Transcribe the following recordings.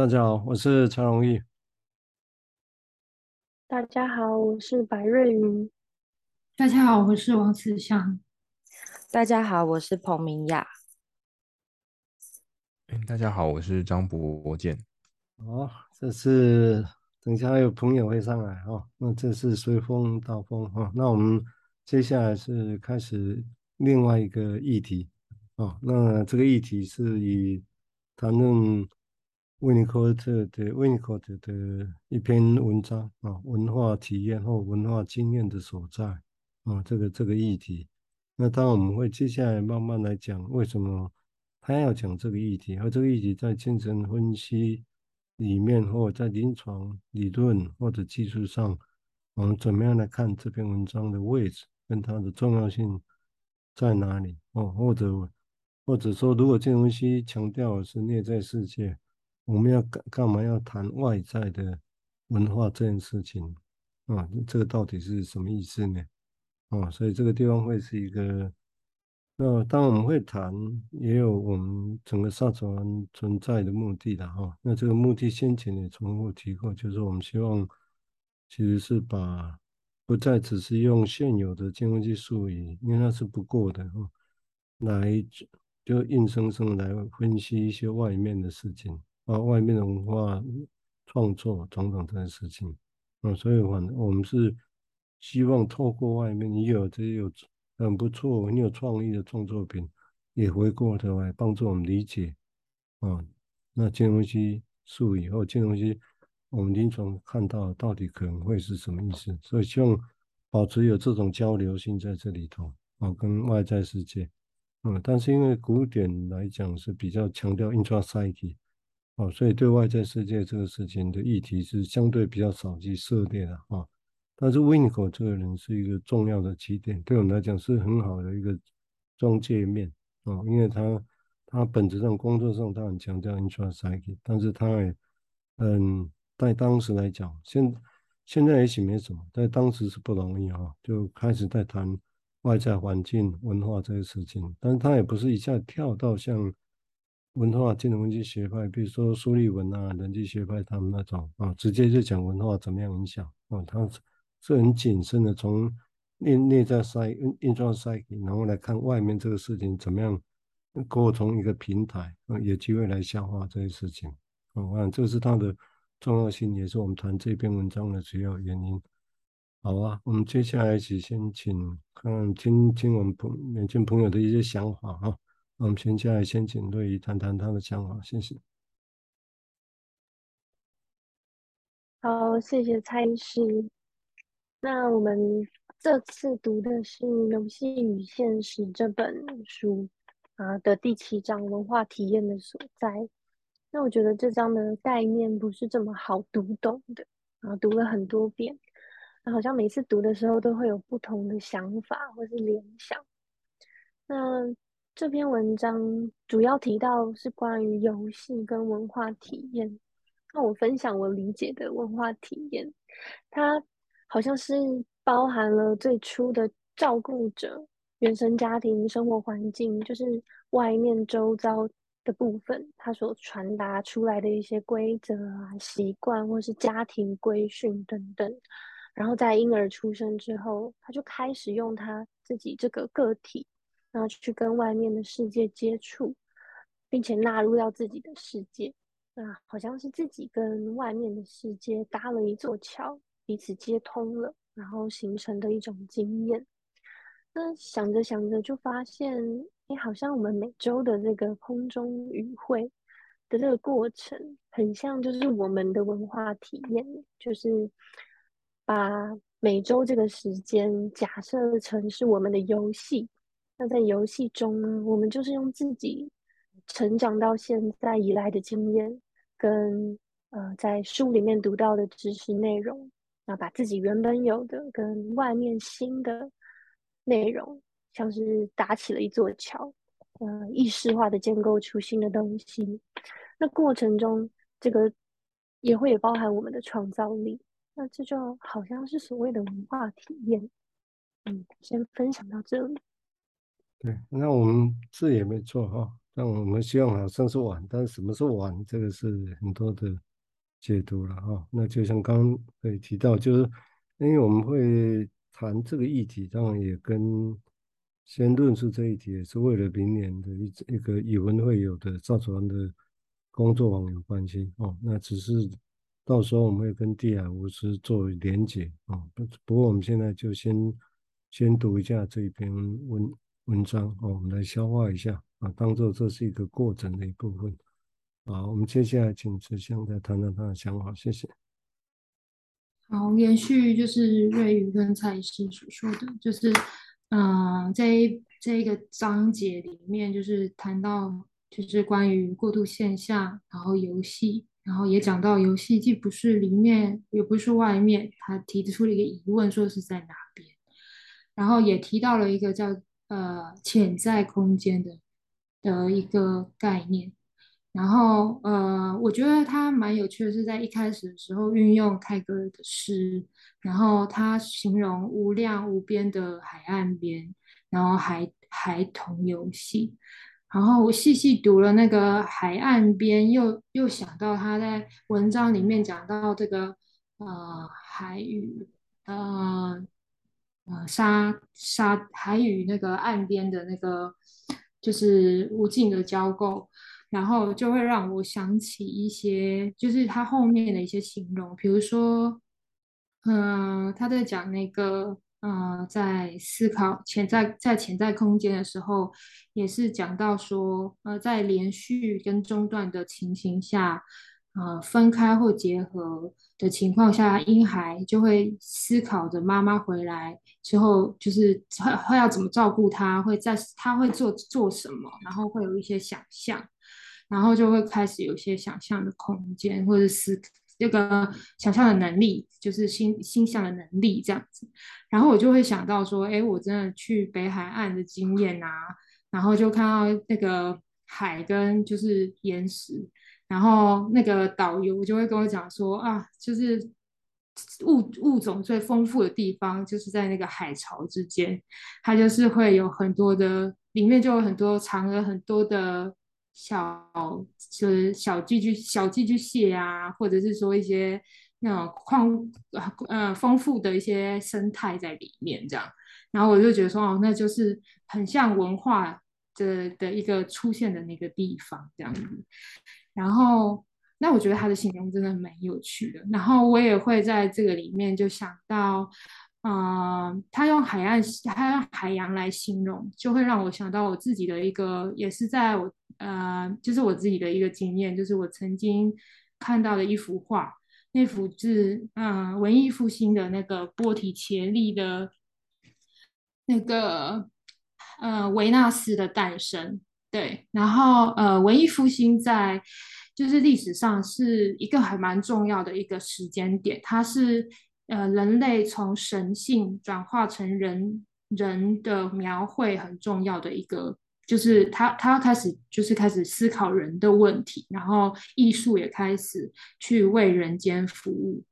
大家好，我是陈荣义。大家好，我是白瑞云。大家好，我是王慈祥。大家好，我是彭明雅。大家好，我是张博健。哦，这是等一下还有朋友会上来哈、哦，那这是随风到风哈、哦，那我们接下来是开始另外一个议题哦，那这个议题是以谈论。温尼科特的温尼科特的一篇文章啊，文化体验或文化经验的所在啊，这个这个议题。那当然我们会接下来慢慢来讲，为什么他要讲这个议题，而这个议题在精神分析里面，或者在临床理论或者技术上，我们怎么样来看这篇文章的位置跟它的重要性在哪里？哦，或者或者说，如果精神分析强调的是内在世界。我们要干干嘛？要谈外在的文化这件事情啊？这个到底是什么意思呢？啊，所以这个地方会是一个。那当我们会谈，也有我们整个萨传存在的目的的哈。那这个目的先前也重复提过，就是我们希望其实是把不再只是用现有的经文技术语，因为那是不够的哈，来就硬生生来分析一些外面的事情。啊，外面的文化创作等等这些事情，啊，所以反我们是希望透过外面你有这些有很不错、很有创意的创作品，也回过头来帮助我们理解，啊，那这些东西术以后这些东西，我们临床看到到底可能会是什么意思？所以希望保持有这种交流性在这里头，啊，跟外在世界，嗯，但是因为古典来讲是比较强调 intraday 哦，所以对外在世界这个事情的议题是相对比较少去涉猎的啊。但是温尼科这个人是一个重要的起点，对我们来讲是很好的一个中介面啊，因为他他本质上工作上他很强调 intrapsyche，但是他也嗯，在当时来讲，现现在也许没什么，在当时是不容易啊，就开始在谈外在环境文化这个事情，但是他也不是一下跳到像。文化精神分析学派，比如说苏立文啊、人际学派，他们那种啊，直接就讲文化怎么样影响啊，他是是很谨慎的，从内内在赛、intra psyche，然后来看外面这个事情怎么样沟通一个平台啊，有机会来消化这些事情啊，我想这是它的重要性，也是我们谈这篇文章的主要原因。好啊，我们接下来一起先请看听听我们朋年轻朋友的一些想法哈。我们先下来，先请瑞仪谈谈他的想法，谢谢。好，谢谢蔡医师。那我们这次读的是《游戏与现实》这本书啊的第七章“文化体验的所在”。那我觉得这章的概念不是这么好读懂的啊，读了很多遍，那好像每次读的时候都会有不同的想法或是联想。那这篇文章主要提到是关于游戏跟文化体验。那我分享我理解的文化体验，它好像是包含了最初的照顾者、原生家庭、生活环境，就是外面周遭的部分，它所传达出来的一些规则啊、习惯，或是家庭规训等等。然后在婴儿出生之后，他就开始用他自己这个个体。然后去跟外面的世界接触，并且纳入到自己的世界，啊，好像是自己跟外面的世界搭了一座桥，彼此接通了，然后形成的一种经验。那想着想着就发现，哎，好像我们每周的这个空中语会的这个过程，很像就是我们的文化体验，就是把每周这个时间假设成是我们的游戏。那在游戏中呢，我们就是用自己成长到现在以来的经验，跟呃在书里面读到的知识内容，那把自己原本有的跟外面新的内容，像是搭起了一座桥，呃，意识化的建构出新的东西。那过程中，这个也会也包含我们的创造力。那这就好像是所谓的文化体验。嗯，先分享到这里。对，那我们字也没错哈，但我们希望好像是晚，但是什么是晚，这个是很多的解读了哈。那就像刚刚也提到，就是因为我们会谈这个议题，当然也跟先论述这一题，也是为了明年的一一个语文会有的赵传的工作坊有关系哦。那只是到时候我们会跟地海巫师做连结哦。不不过我们现在就先先读一下这一篇文文章哦，我们来消化一下。啊，当做这是一个过程的一部分。好，我们接下来请慈祥再谈谈他的想法，谢谢。好，延续就是瑞宇跟蔡医师所说的，就是，嗯、呃，在这一个章节里面，就是谈到就是关于过度线下，然后游戏，然后也讲到游戏既不是里面，也不是外面，他提出了一个疑问，说是在哪边，然后也提到了一个叫呃潜在空间的。的一个概念，然后呃，我觉得他蛮有趣的，是在一开始的时候运用泰戈尔的诗，然后他形容无量无边的海岸边，然后孩孩童游戏，然后我细细读了那个海岸边，又又想到他在文章里面讲到这个呃海与呃呃沙沙海与那个岸边的那个。就是无尽的交构，然后就会让我想起一些，就是他后面的一些形容，比如说，嗯、呃，他在讲那个，呃，在思考潜在在潜在空间的时候，也是讲到说，呃，在连续跟中断的情形下。呃，分开或结合的情况下，婴孩就会思考着妈妈回来之后，就是会会要怎么照顾他，会在他会做做什么，然后会有一些想象，然后就会开始有一些想象的空间，或者是这个想象的能力，就是心心象的能力这样子。然后我就会想到说，哎，我真的去北海岸的经验啊，然后就看到那个海跟就是岩石。然后那个导游就会跟我讲说啊，就是物物种最丰富的地方就是在那个海潮之间，它就是会有很多的，里面就有很多藏了很多的小，就是小寄居小寄居蟹啊，或者是说一些那种矿呃丰富的一些生态在里面这样。然后我就觉得说哦，那就是很像文化的的一个出现的那个地方这样子。然后，那我觉得他的形容真的蛮有趣的。然后我也会在这个里面就想到，嗯、他用海岸，他用海洋来形容，就会让我想到我自己的一个，也是在我，呃，就是我自己的一个经验，就是我曾经看到的一幅画，那幅是，嗯、文艺复兴的那个波提切利的，那个，呃，维纳斯的诞生。对，然后呃，文艺复兴在就是历史上是一个还蛮重要的一个时间点，它是呃人类从神性转化成人人的描绘很重要的一个，就是他他开始就是开始思考人的问题，然后艺术也开始去为人间服务。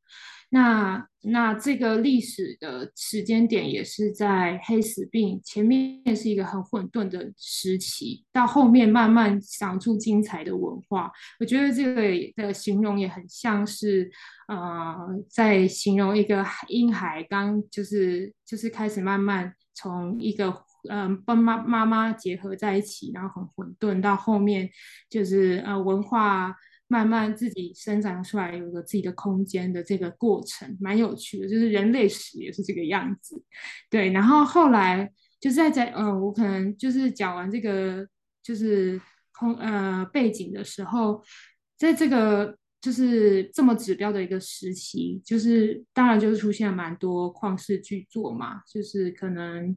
那那这个历史的时间点也是在黑死病前面是一个很混沌的时期，到后面慢慢长出精彩的文化。我觉得这个的形容也很像是，呃，在形容一个婴孩刚就是就是开始慢慢从一个嗯、呃、妈妈妈结合在一起，然后很混沌，到后面就是呃文化。慢慢自己生长出来，有个自己的空间的这个过程，蛮有趣的。就是人类史也是这个样子，对。然后后来就是在在嗯、呃，我可能就是讲完这个就是空呃背景的时候，在这个就是这么指标的一个时期，就是当然就是出现了蛮多旷世巨作嘛，就是可能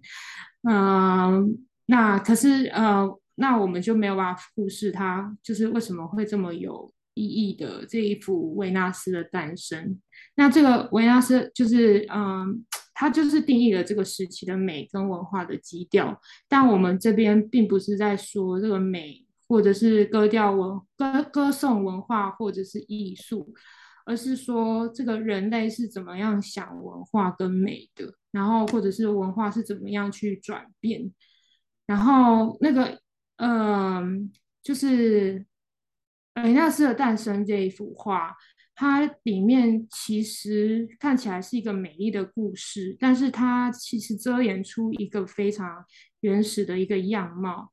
嗯、那可是呃，那我们就没有办法忽视它，就是为什么会这么有。意义的这一幅维纳斯的诞生，那这个维纳斯就是，嗯，它就是定义了这个时期的美跟文化的基调。但我们这边并不是在说这个美，或者是歌调文歌歌颂文化，或者是艺术，而是说这个人类是怎么样想文化跟美的，然后或者是文化是怎么样去转变，然后那个，嗯。就是《维纳斯的诞生》这一幅画，它里面其实看起来是一个美丽的故事，但是它其实遮掩出一个非常原始的一个样貌。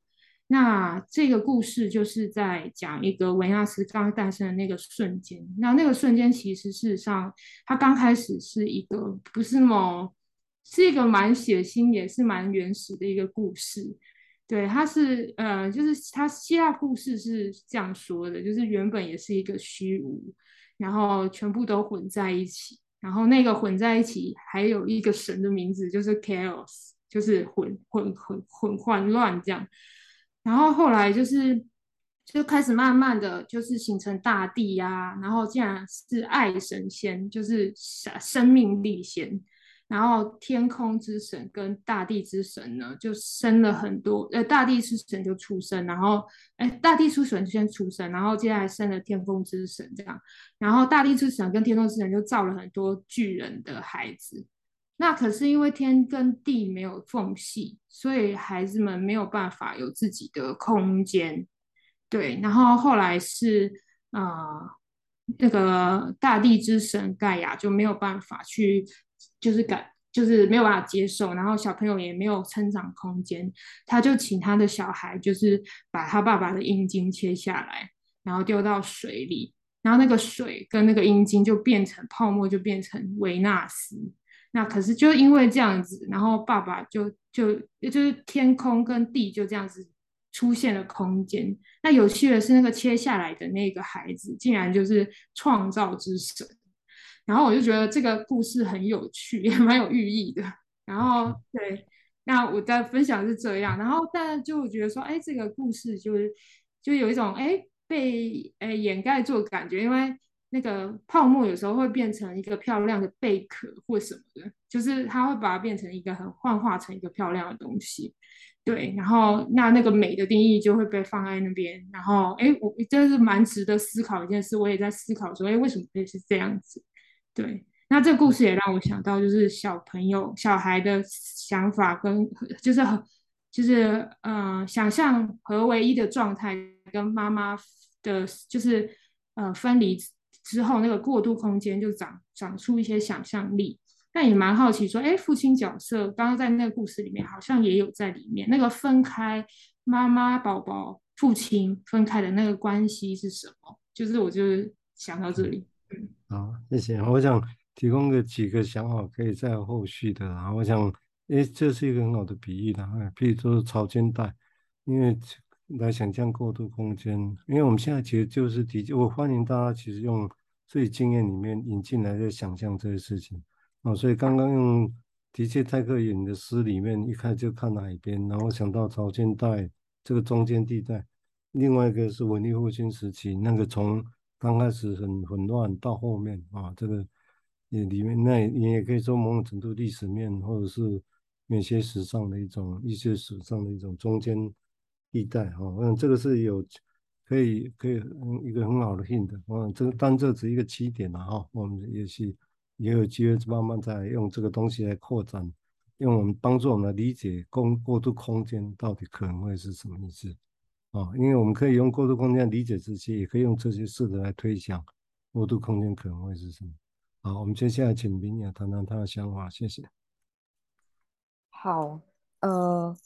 那这个故事就是在讲一个维纳斯刚诞生的那个瞬间。那那个瞬间其实事实上，它刚开始是一个不是那么，是一个蛮血腥也是蛮原始的一个故事。对，他是呃，就是他希腊故事是这样说的，就是原本也是一个虚无，然后全部都混在一起，然后那个混在一起还有一个神的名字，就是 Chaos，就是混混混混混乱这样。然后后来就是就开始慢慢的就是形成大地呀、啊，然后竟然是爱神仙，就是生生命力仙，然后天空之神跟大地之神呢就生了很多，呃，大地之神就出生，然后哎，大地之神先出生，然后接下来生了天空之神这样，然后大地之神跟天空之神就造了很多巨人的孩子。那可是因为天跟地没有缝隙，所以孩子们没有办法有自己的空间。对，然后后来是啊、那个大地之神盖亚就没有办法去，就是感，就是没有办法接受，然后小朋友也没有成长空间，他就请他的小孩，就是把他爸爸的阴茎切下来，然后丢到水里，然后那个水跟那个阴茎就变成泡沫，就变成维纳斯。那可是就因为这样子，然后爸爸就就就是天空跟地就这样子出现了空间。那有趣的是，那个切下来的那个孩子竟然就是创造之神。然后我就觉得这个故事很有趣，也蛮有寓意的。然后对，那我的分享是这样。然后但就觉得说，哎，这个故事就是就有一种哎被哎掩盖住的感觉，因为。那个泡沫有时候会变成一个漂亮的贝壳或什么的，就是它会把它变成一个很幻化成一个漂亮的东西，对。然后那那个美的定义就会被放在那边。然后哎，我这是蛮值得思考一件事。我也在思考说，哎，为什么会是这样子？对。那这个故事也让我想到，就是小朋友、小孩的想法跟就是很就是嗯、呃，想象和唯一的状态跟妈妈的，就是呃分离。之后，那个过渡空间就长长出一些想象力。但也蛮好奇，说，哎，父亲角色刚刚在那个故事里面好像也有在里面。那个分开妈妈、宝宝、父亲分开的那个关系是什么？就是我就是想到这里。好，谢谢。我想提供个几个想法，可以在后续的。然后我想，哎，这是一个很好的比喻的，比如说潮间带，因为。来想象过渡空间，因为我们现在其实就是的确，我欢迎大家其实用自己经验里面引进来在想象这些事情啊。所以刚刚用的确泰克演的诗里面一开就看海边，然后想到潮间带这个中间地带，另外一个是文艺复兴时期那个从刚开始很混乱到后面啊，这个也里面那你也可以说某种程度历史面或者是美学史上的一种艺术史上的一种中间。地带哈，嗯，这个是有可以可以一个很好的 hint，嗯，这个单这只是一个起点了哈，我们也是也有机会慢慢再用这个东西来扩展，用我们帮助我们来理解过过渡空间到底可能会是什么意思啊？因为我们可以用过渡空间理解这些，也可以用这些事的来推想过渡空间可能会是什么。好，我们接下来请明雅谈谈她的想法，谢谢。好，呃。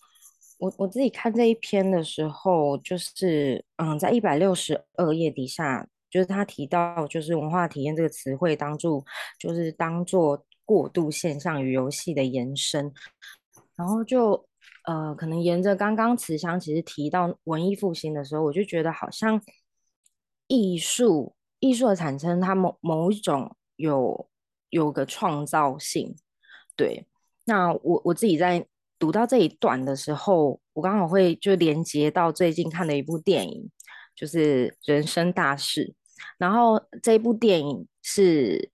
我我自己看这一篇的时候，就是嗯，在一百六十二页底下，就是他提到，就是文化体验这个词汇当做，就是当做过渡现象与游戏的延伸，然后就呃，可能沿着刚刚慈祥其实提到文艺复兴的时候，我就觉得好像艺术艺术的产生，它某某一种有有个创造性，对，那我我自己在。读到这一段的时候，我刚好会就连接到最近看的一部电影，就是《人生大事》。然后这部电影是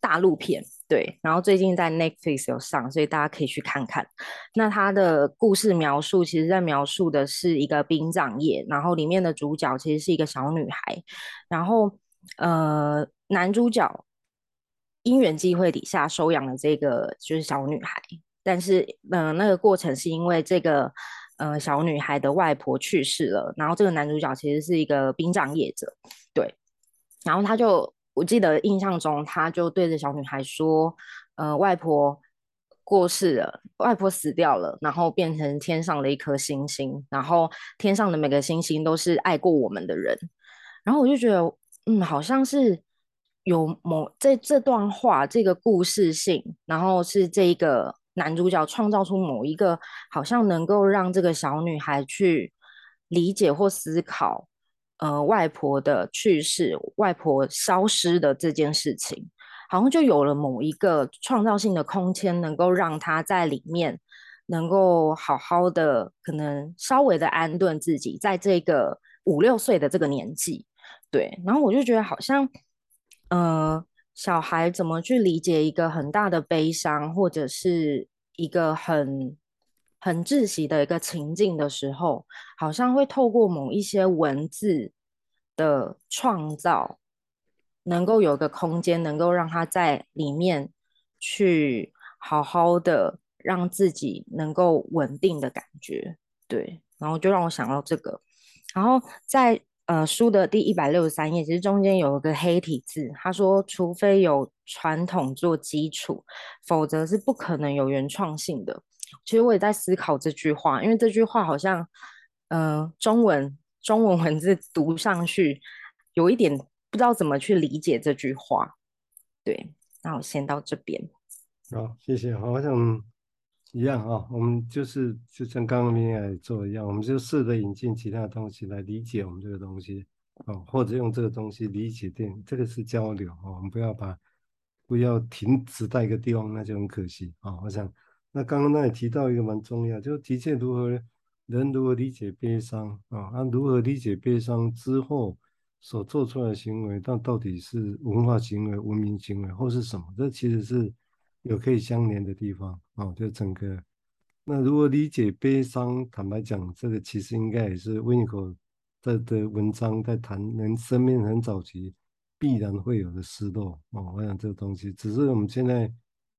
大陆片，对。然后最近在 Netflix 有上，所以大家可以去看看。那它的故事描述，其实在描述的是一个殡葬业，然后里面的主角其实是一个小女孩。然后呃，男主角因缘际会底下收养了这个就是小女孩。但是，嗯、呃，那个过程是因为这个，呃小女孩的外婆去世了，然后这个男主角其实是一个殡葬业者，对，然后他就我记得印象中他就对着小女孩说，呃外婆过世了，外婆死掉了，然后变成天上的一颗星星，然后天上的每个星星都是爱过我们的人，然后我就觉得嗯好像是。有某这这段话，这个故事性，然后是这一个男主角创造出某一个，好像能够让这个小女孩去理解或思考，呃，外婆的去世，外婆消失的这件事情，好像就有了某一个创造性的空间，能够让她在里面能够好好的，可能稍微的安顿自己，在这个五六岁的这个年纪，对，然后我就觉得好像。呃，小孩怎么去理解一个很大的悲伤，或者是一个很很窒息的一个情境的时候，好像会透过某一些文字的创造，能够有个空间，能够让他在里面去好好的让自己能够稳定的感觉。对，然后就让我想到这个，然后在。呃，书的第一百六十三页，其实中间有一个黑体字，他说：“除非有传统做基础，否则是不可能有原创性的。”其实我也在思考这句话，因为这句话好像，呃，中文中文文字读上去有一点不知道怎么去理解这句话。对，那我先到这边。好，谢谢。好像。一样啊，我们就是就像刚刚明雅做一样，我们就试着引进其他东西来理解我们这个东西啊，或者用这个东西理解电，这个是交流啊，我们不要把不要停止在一个地方，那就很可惜啊。我想，那刚刚那也提到一个蛮重要，就的确如何人如何理解悲伤啊，那如何理解悲伤之后所做出来的行为，但到底是文化行为、文明行为或是什么？这其实是。有可以相连的地方哦，就整个。那如果理解悲伤，坦白讲，这个其实应该也是温尼可的的文章在谈人生命很早期必然会有的失落哦。我想这个东西，只是我们现在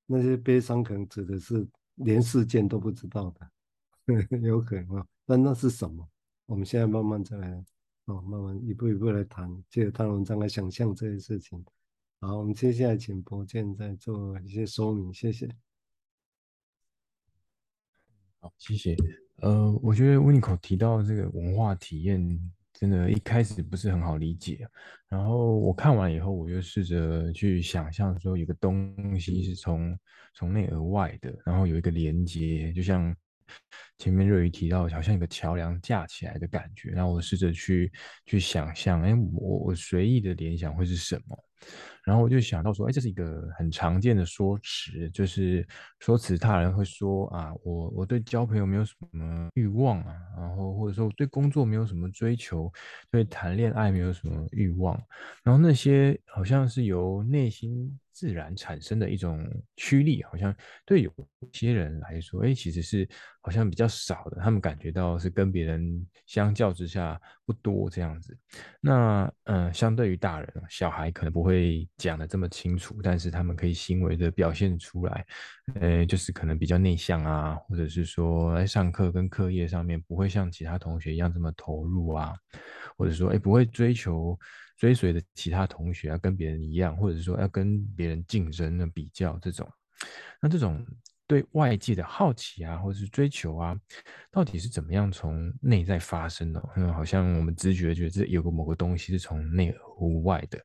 那些悲伤可能指的是连事件都不知道的，有可能啊。但那是什么？我们现在慢慢再来哦，慢慢一步一步来谈，借着他文章来想象这些事情。好，我们接下来请博建再做一些说明，谢谢。好，谢谢。呃，我觉得温尼可提到这个文化体验，真的，一开始不是很好理解。然后我看完以后，我就试着去想象说，有个东西是从从内而外的，然后有一个连接，就像前面瑞宇提到，好像有个桥梁架起来的感觉。然后我试着去去想象，哎，我我随意的联想会是什么？然后我就想到说，哎，这是一个很常见的说辞，就是说辞他人会说啊，我我对交朋友没有什么欲望啊，然后或者说我对工作没有什么追求，对谈恋爱没有什么欲望，然后那些好像是由内心自然产生的一种驱力，好像对有些人来说，哎，其实是好像比较少的，他们感觉到是跟别人相较之下不多这样子。那嗯，相对于大人，小孩可能不会讲得这么清楚，但是他们可以行为的表现出来，呃，就是可能比较内向啊，或者是说在上课跟课业上面不会像其他同学一样这么投入啊，或者说哎不会追求追随的其他同学啊，跟别人一样，或者是说要跟别人竞争的比较这种，那这种。对外界的好奇啊，或者是追求啊，到底是怎么样从内在发生的？嗯，好像我们直觉觉得这有个某个东西是从内而外的。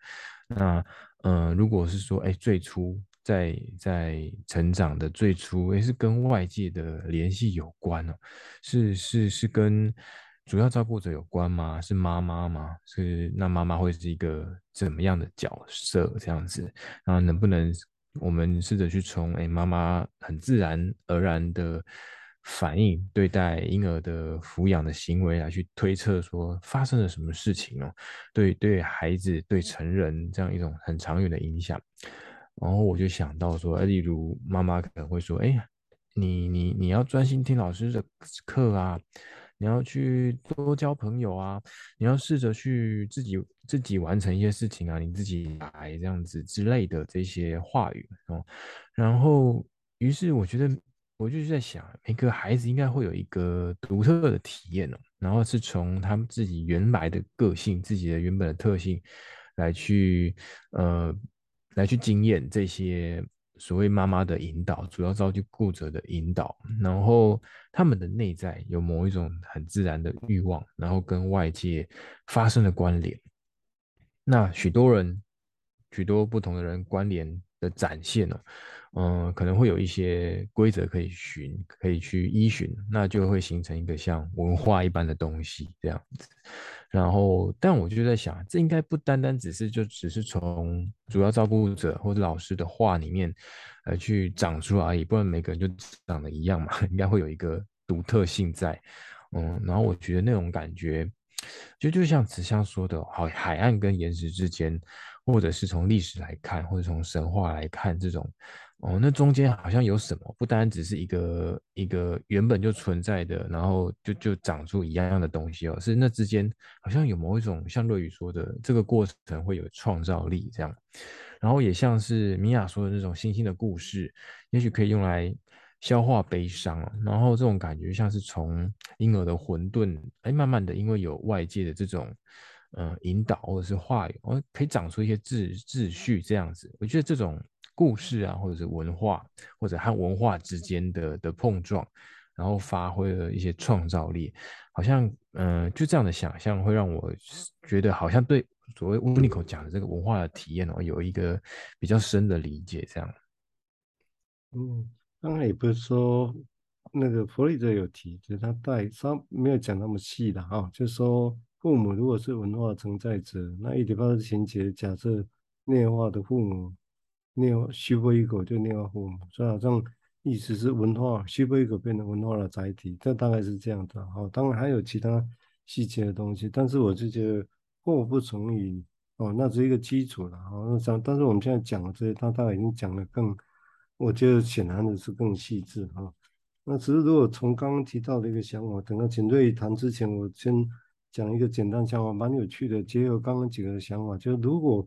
那，嗯、如果是说，哎，最初在在成长的最初，哎是跟外界的联系有关哦？是是是跟主要照顾者有关吗？是妈妈吗？是那妈妈会是一个怎么样的角色？这样子，那能不能？我们试着去从哎，妈妈很自然而然的反应对待婴儿的抚养的行为来去推测说发生了什么事情哦，对对孩子对成人这样一种很长远的影响。然后我就想到说，例如妈妈可能会说，哎呀，你你你要专心听老师的课啊。你要去多交朋友啊！你要试着去自己自己完成一些事情啊，你自己来这样子之类的这些话语哦。然后，于是我觉得，我就是在想，每个孩子应该会有一个独特的体验哦，然后是从他们自己原来的个性、自己的原本的特性来去呃来去经验这些所谓妈妈的引导，主要照顾者的引导，然后他们的内在有某一种很自然的欲望，然后跟外界发生了关联。那许多人，许多不同的人关联的展现呢，嗯，可能会有一些规则可以循，可以去依循，那就会形成一个像文化一般的东西这样子。然后，但我就在想，这应该不单单只是就只是从主要照顾者或者老师的话里面呃去长出来而已，不然每个人就长得一样嘛，应该会有一个独特性在。嗯，然后我觉得那种感觉。就就像慈香说的，好，海岸跟岩石之间，或者是从历史来看，或者从神话来看，这种哦，那中间好像有什么，不单只是一个一个原本就存在的，然后就就长出一样样的东西哦，是那之间好像有某一种像瑞宇说的，这个过程会有创造力这样，然后也像是米娅说的那种星星的故事，也许可以用来。消化悲伤，然后这种感觉像是从婴儿的混沌，哎，慢慢的，因为有外界的这种，嗯，引导或者是话语，哦，可以长出一些秩秩序这样子。我觉得这种故事啊，或者是文化，或者和文化之间的的碰撞，然后发挥了一些创造力，好像，嗯、就这样的想象会让我觉得好像对所谓 Unico 讲的这个文化的体验哦，有一个比较深的理解，这样，嗯。刚才也不是说那个弗洛伊德有提，就是他带稍没有讲那么细的哈，就是说父母如果是文化承载者，那伊底帕斯情节假设内化的父母，内化须波伊果就内化父母，所以好像意思是文化须波伊果变成文化的载体，这大概是这样的哈。当然还有其他细节的东西，但是我就觉得祸不从语哦，那是一个基础了哈。那讲，但是我们现在讲的这些，他大概已经讲得更。我觉得显然的是更细致哈。那只是如果从刚刚提到的一个想法，等到请瑞谈之前，我先讲一个简单想法，蛮有趣的。结合刚刚几个的想法，就是如果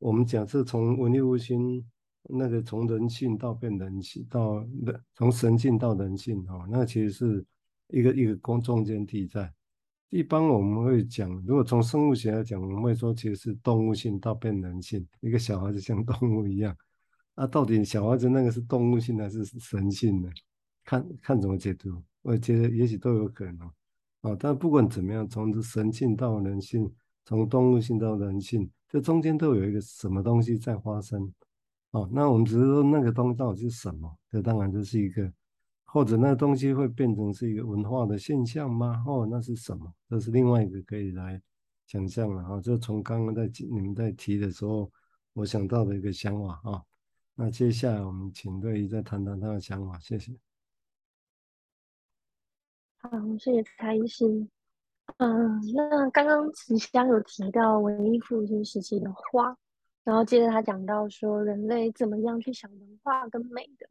我们假设从文艺复兴那个从人性到变人性，到人从神性到人性哦，那其实是一个一个中中间地带。一般我们会讲，如果从生物学来讲，我们会说其实是动物性到变人性，一个小孩子像动物一样。那、到底小孩子那个是动物性还是神性呢？看看怎么解读，我觉得也许都有可能。啊，但不管怎么样，从神性到人性，从动物性到人性，这中间都有一个什么东西在发生。哦，那我们只是说那个东西到底是什么？这当然就是一个，或者那个东西会变成是一个文化的现象吗？哦，那是什么？这是另外一个可以来想象了。哈，就从刚刚在你们在提的时候，我想到的一个想法啊。那接下来我们请瑞姨再谈谈他的想法，谢谢。好，谢谢蔡医师。嗯，那刚刚慈香有提到文艺复兴时期的画，然后接着他讲到说人类怎么样去想文化跟美的。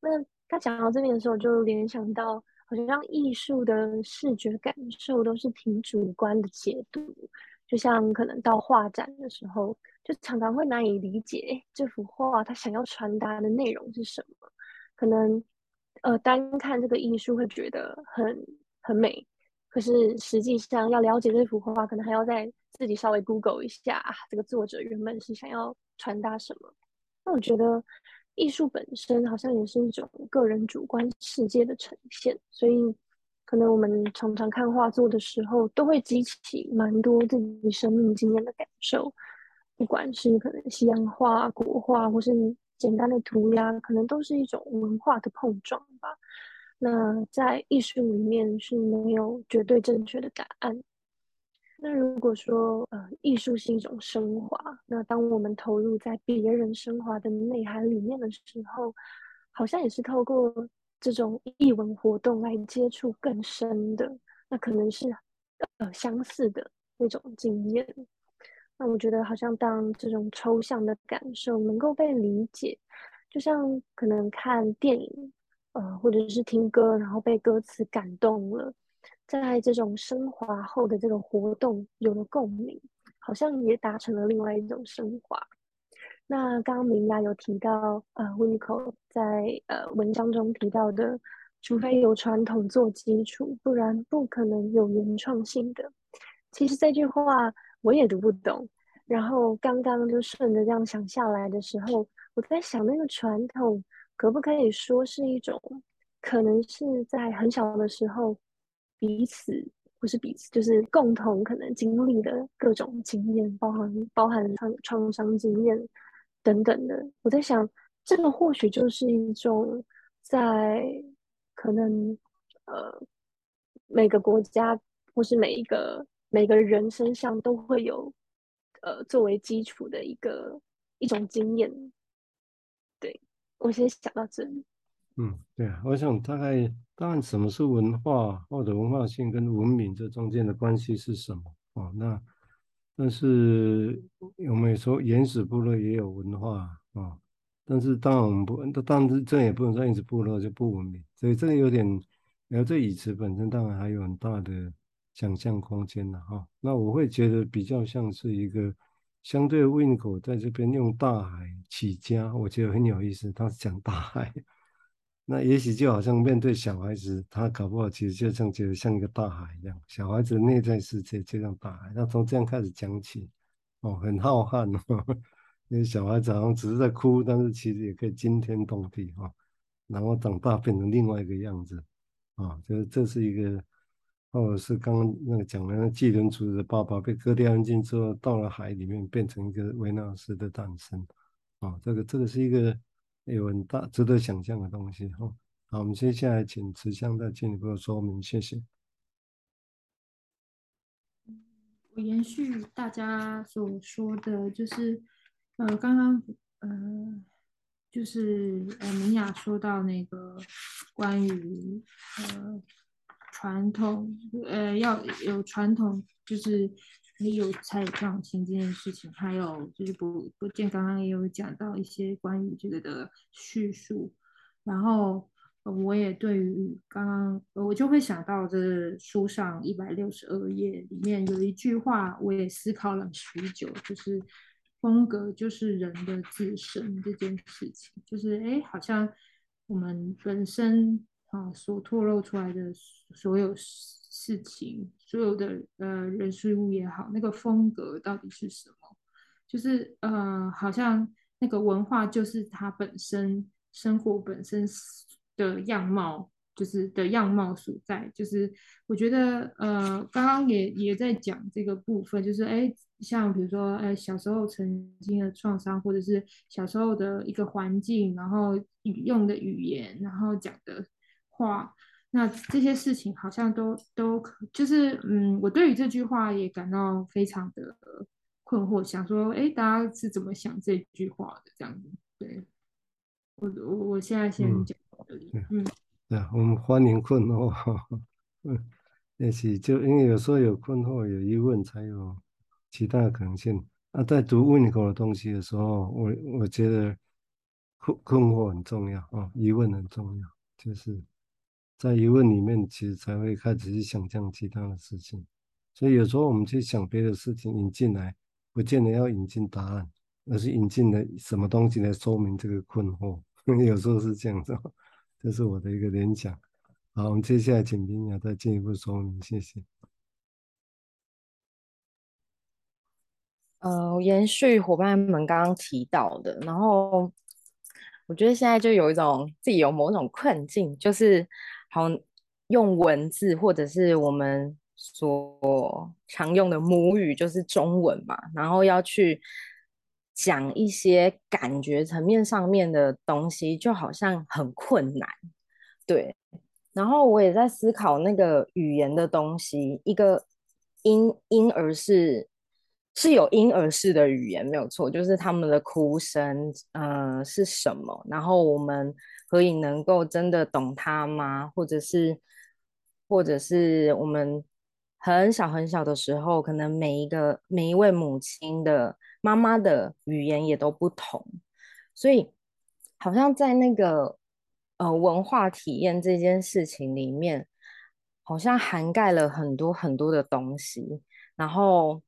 那他讲到这边的时候，就联想到好像艺术的视觉感受都是挺主观的解读。就像可能到画展的时候，就常常会难以理解这幅画它想要传达的内容是什么。可能呃单看这个艺术会觉得很很美，可是实际上要了解这幅画，可能还要再自己稍微 Google 一下，这个作者原本是想要传达什么。那我觉得艺术本身好像也是一种个人主观世界的呈现，所以。可能我们常常看画作的时候，都会激起蛮多自己生命经验的感受，不管是可能西洋画、国画，或是简单的涂鸦，可能都是一种文化的碰撞吧。那在艺术里面是没有绝对正确的答案。那如果说呃，艺术是一种升华，那当我们投入在别人升华的内涵里面的时候，好像也是透过。这种艺文活动来接触更深的，那可能是呃相似的那种经验。那我觉得好像当这种抽象的感受能够被理解，就像可能看电影，呃，或者是听歌，然后被歌词感动了，在这种升华后的这个活动有了共鸣，好像也达成了另外一种升华。那刚刚明雅有提到，呃，Winiko 在呃文章中提到的，除非有传统做基础，不然不可能有原创性的。其实这句话我也读不懂，然后刚刚就顺着这样想下来的时候，我在想那个传统可不可以说是一种，可能是在很小的时候彼此。不是彼此，就是共同可能经历的各种经验，包含包含创创伤经验等等的。我在想，这个或许就是一种在可能呃每个国家或是每一个每个人身上都会有呃作为基础的一个一种经验。我先想到这里。嗯，对啊，我想大概，当然，什么是文化或者文化性跟文明这中间的关系是什么？哦，那但是我们也说原始部落也有文化啊，哦，但是当然我们不，当然这也不能说原始部落就不文明，所以这个有点，然后这语词本身当然还有很大的想象空间的哈。那我会觉得比较像是一个相对 Winiko 在这边用大海起家，我觉得很有意思，他是讲大海。那也许就好像面对小孩子，他搞不好其实就像觉得像一个大海一样，小孩子的内在世界就像大海。那从这样开始讲起，哦，很浩瀚哦，因为小孩子好像只是在哭，但是其实也可以惊天动地哈、哦。然后长大变成另外一个样子，啊、哦，就是这是一个，或者是刚刚那个讲的那技能组的爸爸被割掉眼睛之后，到了海里面变成一个维纳斯的诞生，啊、哦，这个这个是一个。有很大值得想象的东西哈。好，我们接下来请慈香再进一步说明，谢谢。我延续大家所说的，就是呃，刚刚呃，就是呃，明雅说到那个关于呃传统，呃，要有传统，就是。你有才有创新这件事情，还有就是不不见刚刚也有讲到一些关于这个的叙述，然后我也对于刚刚我就会想到这书上一百六十二页里面有一句话，我也思考了许久，就是风格就是人的自身这件事情，就是哎，好像我们本身啊所透露出来的所有事情。所有的呃人事物也好，那个风格到底是什么？就是呃，好像那个文化就是它本身生活本身的样貌，就是的样貌所在。就是我觉得呃，刚刚也也在讲这个部分，就是哎，像比如说哎，小时候曾经的创伤，或者是小时候的一个环境，然后用的语言，然后讲的话。那这些事情好像都都就是嗯，我对于这句话也感到非常的困惑，想说，哎，大家是怎么想这句话的？这样子，对，我我我现在先讲到这里，嗯，对啊，我们欢迎困惑，嗯，也许就因为有时候有困惑、有疑问，才有其他的可能性。啊，在读 Winiko 的东西的时候，我我觉得困困惑很重要啊，疑问很重要，就是。在疑问里面，其实才会开始去想象其他的事情。所以有时候我们去想别的事情引进来，不见得要引进答案，而是引进了什么东西来说明这个困惑。有时候是这样子，这是我的一个联想。好，我们接下来请冰雅再进一步说明，谢谢。呃，延续伙伴们刚刚提到的，然后我觉得现在就有一种自己有某种困境，就是。好，用文字或者是我们所常用的母语，就是中文嘛，然后要去讲一些感觉层面上面的东西，就好像很困难。对，然后我也在思考那个语言的东西，一个婴婴儿是是有婴儿式的语言没有错，就是他们的哭声，呃，是什么？然后我们。可以能够真的懂他吗？或者是，或者是我们很小很小的时候，可能每一个每一位母亲的妈妈的语言也都不同，所以好像在那个呃文化体验这件事情里面，好像涵盖了很多很多的东西。然后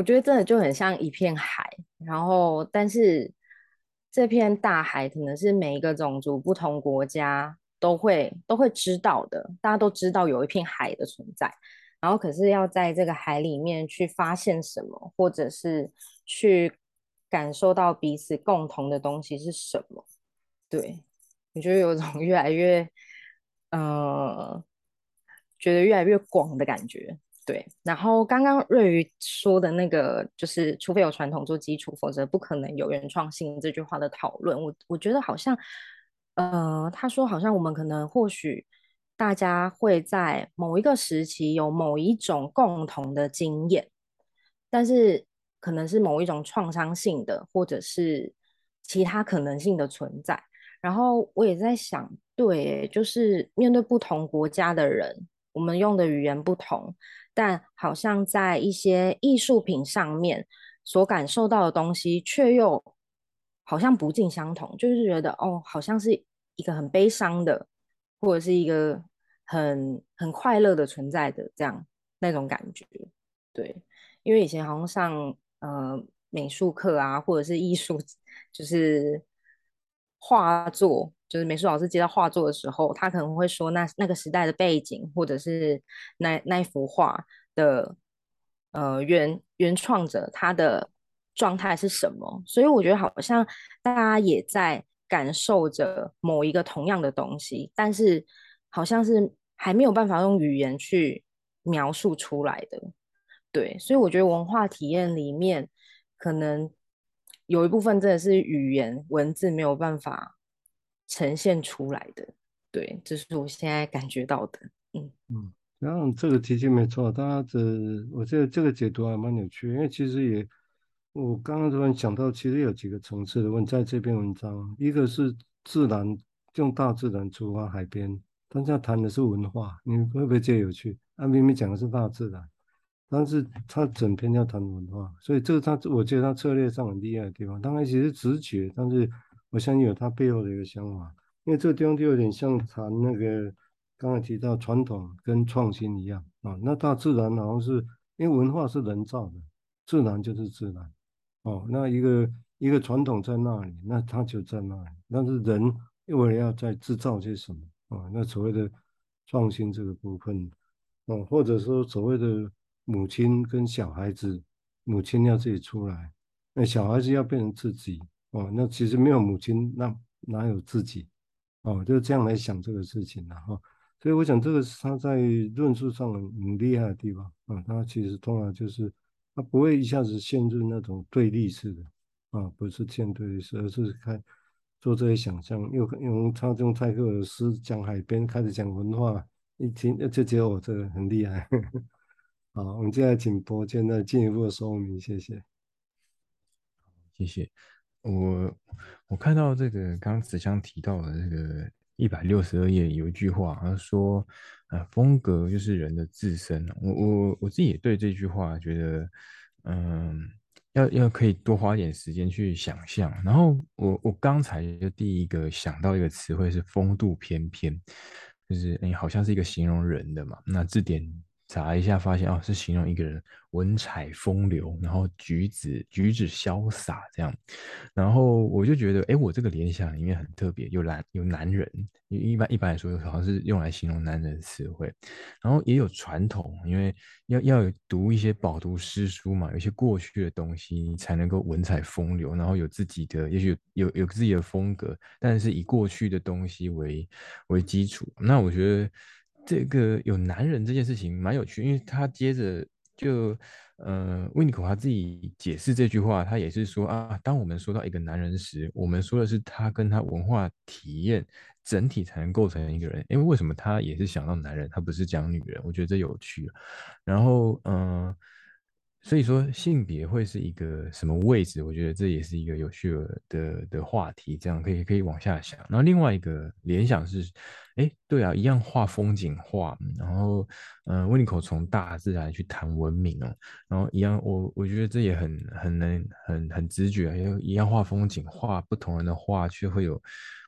我觉得真的就很像一片海，然后但是这片大海可能是每一个种族、不同国家都会都会知道的，大家都知道有一片海的存在。然后可是要在这个海里面去发现什么，或者是去感受到彼此共同的东西是什么？对，我觉得有种 越来越，呃，觉得越来越广的感觉。对，然后刚刚瑞宇说的那个，就是除非有传统做基础，否则不可能有原创性这句话的讨论，我我觉得好像，呃，他说好像我们可能或许。大家会在某一个时期有某一种共同的经验，但是可能是某一种创伤性的，或者是其他可能性的存在。然后我也在想，对，就是面对不同国家的人，我们用的语言不同，但好像在一些艺术品上面所感受到的东西，却又好像不尽相同。就是觉得，哦，好像是一个很悲伤的，或者是一个。很很快乐的存在的这样那种感觉，对，因为以前好像上呃美术课啊，或者是艺术，就是画作，就是美术老师接到画作的时候，他可能会说那那个时代的背景，或者是那那一幅画的呃原原创者他的状态是什么，所以我觉得好像大家也在感受着某一个同样的东西，但是好像是。还没有办法用语言去描述出来的，对，所以我觉得文化体验里面可能有一部分真的是语言文字没有办法呈现出来的，对，这是我现在感觉到的，嗯嗯，然后这个提醒没错，大家的我觉得这个解读还蛮有趣，因为其实也我刚刚突然想到，其实有几个层次的问在这篇文章，一个是自然，用大自然出发，海边。但是他谈的是文化，你会不会觉得有趣？他明明讲的是大自然，但是他整篇要谈文化，所以这个他我觉得他策略上很厉害的地方。当然其实直觉，但是我相信有他背后的一个想法。因为这个地方就有点像谈那个刚才提到传统跟创新一样啊。那大自然好像是因为文化是人造的，自然就是自然哦。那一个一个传统在那里，那它就在那里。但是人为了要在制造些什么？啊，那所谓的创新这个部分，哦，或者说所谓的母亲跟小孩子，母亲要自己出来，那小孩子要变成自己，哦，那其实没有母亲，那哪有自己？哦，就这样来想这个事情了哈。所以我想这个是他在论述上很厉害的地方啊。他其实通常就是他不会一下子陷入那种对立式的啊，不是陷对立式，而是看。做这些想象，又用他用泰戈尔诗讲海边，开始讲文化，一听就觉得我这个很厉害。好，我们接下来请柏谦再进一步的说明，谢谢。谢谢。我我看到这个刚刚子祥提到的这个一百六十二页有一句话，他说：“呃，风格就是人的自身。”我我我自己也对这句话觉得，嗯。要要可以多花点时间去想象，然后我我刚才就第一个想到一个词汇是风度翩翩，就是你好像是一个形容人的嘛，那字典。查一下，发现哦，是形容一个人文采风流，然后举止举止潇洒这样。然后我就觉得，哎，我这个联想里面很特别，有男有男人，一般一般来说好像是用来形容男人的词汇。然后也有传统，因为要要有读一些饱读诗书嘛，有一些过去的东西才能够文采风流，然后有自己的，也许有，有自己的风格，但是以过去的东西为为基础。那我觉得。这个有男人这件事情蛮有趣，因为他接着就，呃，温尼口他自己解释这句话，他也是说啊，当我们说到一个男人时，我们说的是他跟他文化体验整体才能构成一个人。因为为什么他也是想到男人，他不是讲女人？我觉得这有趣。然后，嗯、所以说性别会是一个什么位置？我觉得这也是一个有趣的的的话题，这样可以可以往下想。然后另外一个联想是，哎，对啊，一样画风景画，然后嗯，温尼口从大自然去谈文明哦，然后一样，我我觉得这也很很能很很直觉，一样画风景画不同人的画，却会有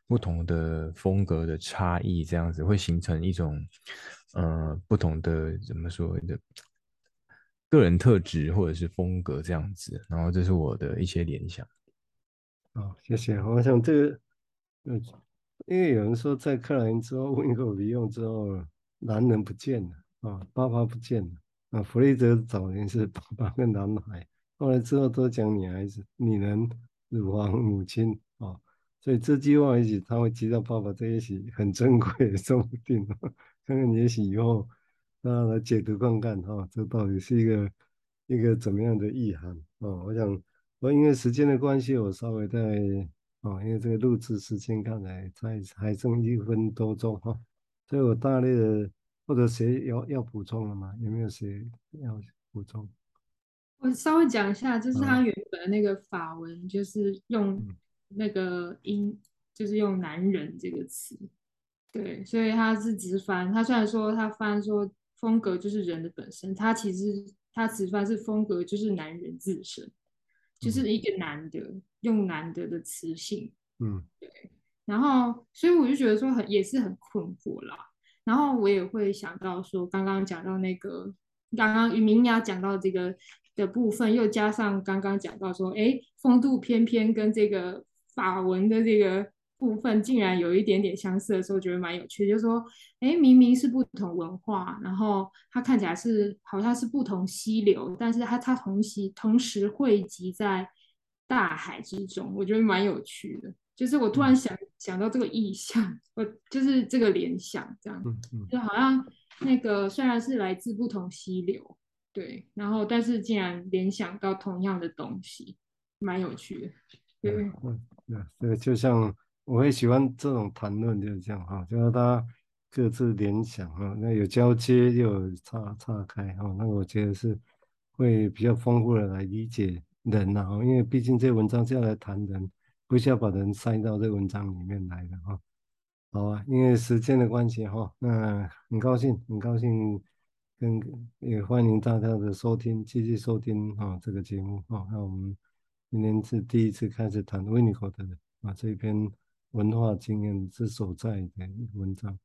不同的风格的差异，这样子会形成一种呃不同的怎么说的？个人特质或者是风格这样子，然后这是我的一些联想。哦，谢谢。我想这个，嗯，因为有人说在克莱因之后，温尼科比用之后，男人不见了啊，爸爸不见了啊。弗雷德早年是爸爸跟男孩，后来之后都讲女孩子、女人、乳房、母亲啊。所以这句话也许他会提到爸爸，这也许很珍贵，说不定。看看也许以后。那来解读看看哈，这到底是一个一个怎么样的意涵哦？我想，我因为时间的关系，我稍微再哦，因为这个录制时间看来在还剩一分多钟哈，所以我大略的或者谁要要补充了吗？有没有谁要补充？我稍微讲一下，就是他原本的那个法文，就是用那个音，就是用“男人”这个词，对，所以他是直翻。他虽然说他翻说。风格就是人的本身，他其实他直翻是风格就是男人自身，就是一个男的、嗯、用男的的词性，嗯，对。然后，所以我就觉得说很也是很困惑啦。然后我也会想到说，刚刚讲到那个，刚刚于明雅讲到这个的部分，又加上刚刚讲到说，哎，风度翩翩跟这个法文的这个。部分竟然有一点点相似的时候，觉得蛮有趣的。就是说，哎，明明是不同文化，然后它看起来是好像是不同溪流，但是它它同时同时汇集在大海之中，我觉得蛮有趣的。就是我突然想想到这个意象，我就是这个联想，这样，就好像那个虽然是来自不同溪流，对，然后但是竟然联想到同样的东西，蛮有趣的。对，嗯，对，这个就像。我会喜欢这种谈论，就是这样哈，就是大家各自联想哈，那有交接又有岔岔开哈，那我觉得是会比较丰富的来理解人呐哈，因为毕竟这文章是要来谈人，不需要把人塞到这文章里面来的哈。好啊，因为时间的关系哈，那很高兴很高兴跟也欢迎大家的收听，继续收听哈这个节目哈。那我们今天是第一次开始谈维尼科的啊这一篇。文化经验之所在的文章。